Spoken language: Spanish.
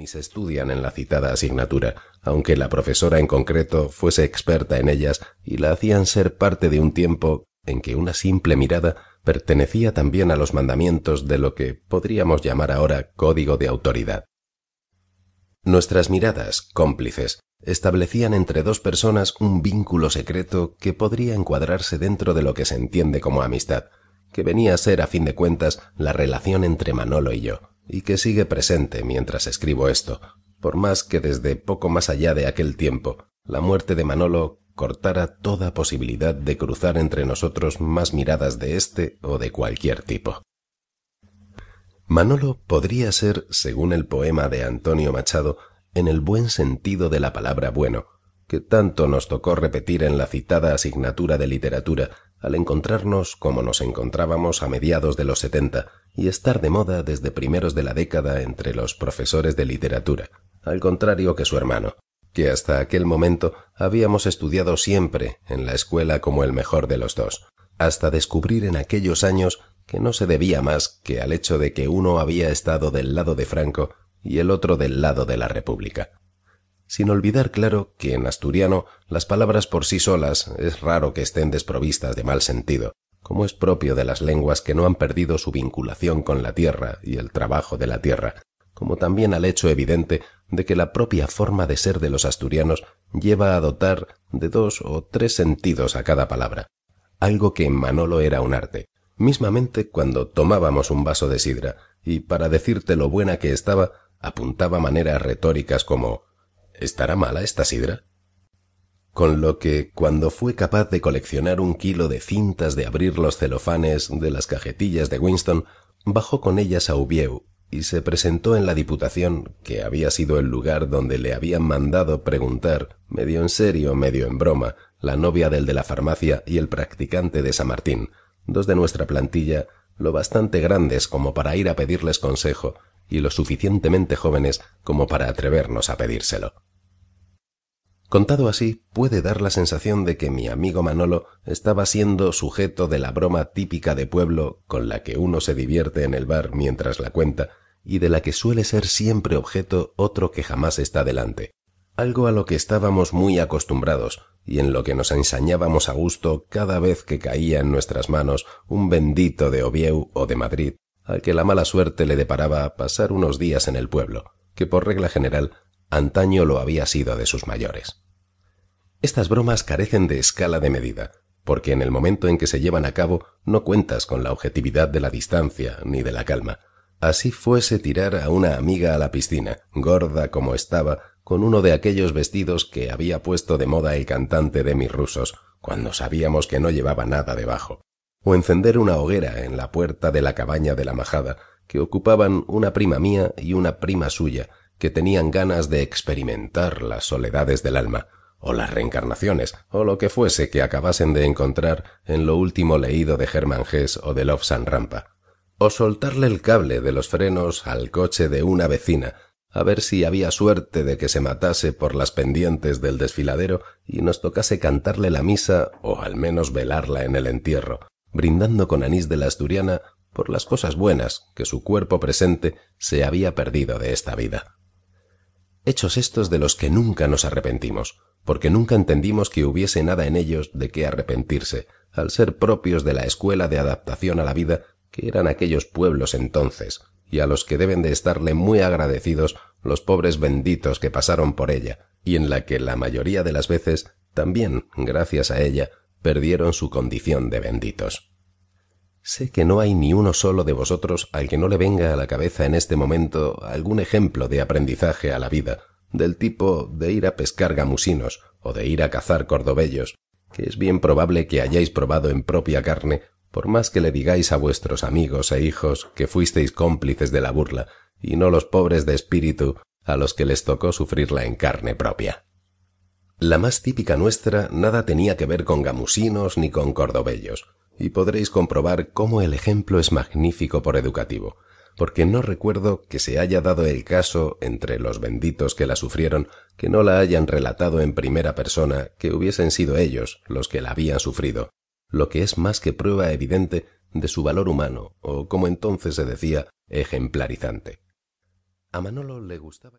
ni se estudian en la citada asignatura, aunque la profesora en concreto fuese experta en ellas y la hacían ser parte de un tiempo en que una simple mirada pertenecía también a los mandamientos de lo que podríamos llamar ahora código de autoridad. Nuestras miradas, cómplices, establecían entre dos personas un vínculo secreto que podría encuadrarse dentro de lo que se entiende como amistad, que venía a ser a fin de cuentas la relación entre Manolo y yo, y que sigue presente mientras escribo esto, por más que desde poco más allá de aquel tiempo la muerte de Manolo cortara toda posibilidad de cruzar entre nosotros más miradas de este o de cualquier tipo. Manolo podría ser, según el poema de Antonio Machado, en el buen sentido de la palabra bueno, que tanto nos tocó repetir en la citada asignatura de literatura al encontrarnos como nos encontrábamos a mediados de los setenta y estar de moda desde primeros de la década entre los profesores de literatura, al contrario que su hermano, que hasta aquel momento habíamos estudiado siempre en la escuela como el mejor de los dos, hasta descubrir en aquellos años que no se debía más que al hecho de que uno había estado del lado de Franco y el otro del lado de la República. Sin olvidar, claro, que en asturiano las palabras por sí solas es raro que estén desprovistas de mal sentido, como es propio de las lenguas que no han perdido su vinculación con la tierra y el trabajo de la tierra, como también al hecho evidente de que la propia forma de ser de los asturianos lleva a dotar de dos o tres sentidos a cada palabra, algo que en Manolo era un arte, mismamente cuando tomábamos un vaso de sidra, y para decirte lo buena que estaba, apuntaba maneras retóricas como ¿Estará mala esta sidra? Con lo que, cuando fue capaz de coleccionar un kilo de cintas de abrir los celofanes de las cajetillas de Winston, bajó con ellas a Ubieu y se presentó en la Diputación, que había sido el lugar donde le habían mandado preguntar, medio en serio, medio en broma, la novia del de la farmacia y el practicante de San Martín, dos de nuestra plantilla, lo bastante grandes como para ir a pedirles consejo y lo suficientemente jóvenes como para atrevernos a pedírselo. Contado así, puede dar la sensación de que mi amigo Manolo estaba siendo sujeto de la broma típica de pueblo con la que uno se divierte en el bar mientras la cuenta y de la que suele ser siempre objeto otro que jamás está delante, algo a lo que estábamos muy acostumbrados y en lo que nos ensañábamos a gusto cada vez que caía en nuestras manos un bendito de Oviedo o de Madrid al que la mala suerte le deparaba pasar unos días en el pueblo, que por regla general antaño lo había sido de sus mayores. Estas bromas carecen de escala de medida, porque en el momento en que se llevan a cabo no cuentas con la objetividad de la distancia ni de la calma. Así fuese tirar a una amiga a la piscina, gorda como estaba, con uno de aquellos vestidos que había puesto de moda el cantante de mis rusos, cuando sabíamos que no llevaba nada debajo, o encender una hoguera en la puerta de la cabaña de la majada, que ocupaban una prima mía y una prima suya, que tenían ganas de experimentar las soledades del alma, o las reencarnaciones, o lo que fuese que acabasen de encontrar en lo último leído de Germán o de Lobsan Rampa, o soltarle el cable de los frenos al coche de una vecina, a ver si había suerte de que se matase por las pendientes del desfiladero y nos tocase cantarle la misa o al menos velarla en el entierro, brindando con anís de la asturiana por las cosas buenas que su cuerpo presente se había perdido de esta vida hechos estos de los que nunca nos arrepentimos, porque nunca entendimos que hubiese nada en ellos de qué arrepentirse, al ser propios de la escuela de adaptación a la vida que eran aquellos pueblos entonces, y a los que deben de estarle muy agradecidos los pobres benditos que pasaron por ella, y en la que la mayoría de las veces también, gracias a ella, perdieron su condición de benditos. Sé que no hay ni uno solo de vosotros al que no le venga a la cabeza en este momento algún ejemplo de aprendizaje a la vida, del tipo de ir a pescar gamusinos o de ir a cazar cordobellos, que es bien probable que hayáis probado en propia carne, por más que le digáis a vuestros amigos e hijos que fuisteis cómplices de la burla, y no los pobres de espíritu a los que les tocó sufrirla en carne propia. La más típica nuestra nada tenía que ver con gamusinos ni con cordobellos, y podréis comprobar cómo el ejemplo es magnífico por educativo, porque no recuerdo que se haya dado el caso entre los benditos que la sufrieron que no la hayan relatado en primera persona que hubiesen sido ellos los que la habían sufrido, lo que es más que prueba evidente de su valor humano, o como entonces se decía, ejemplarizante. A Manolo le gustaba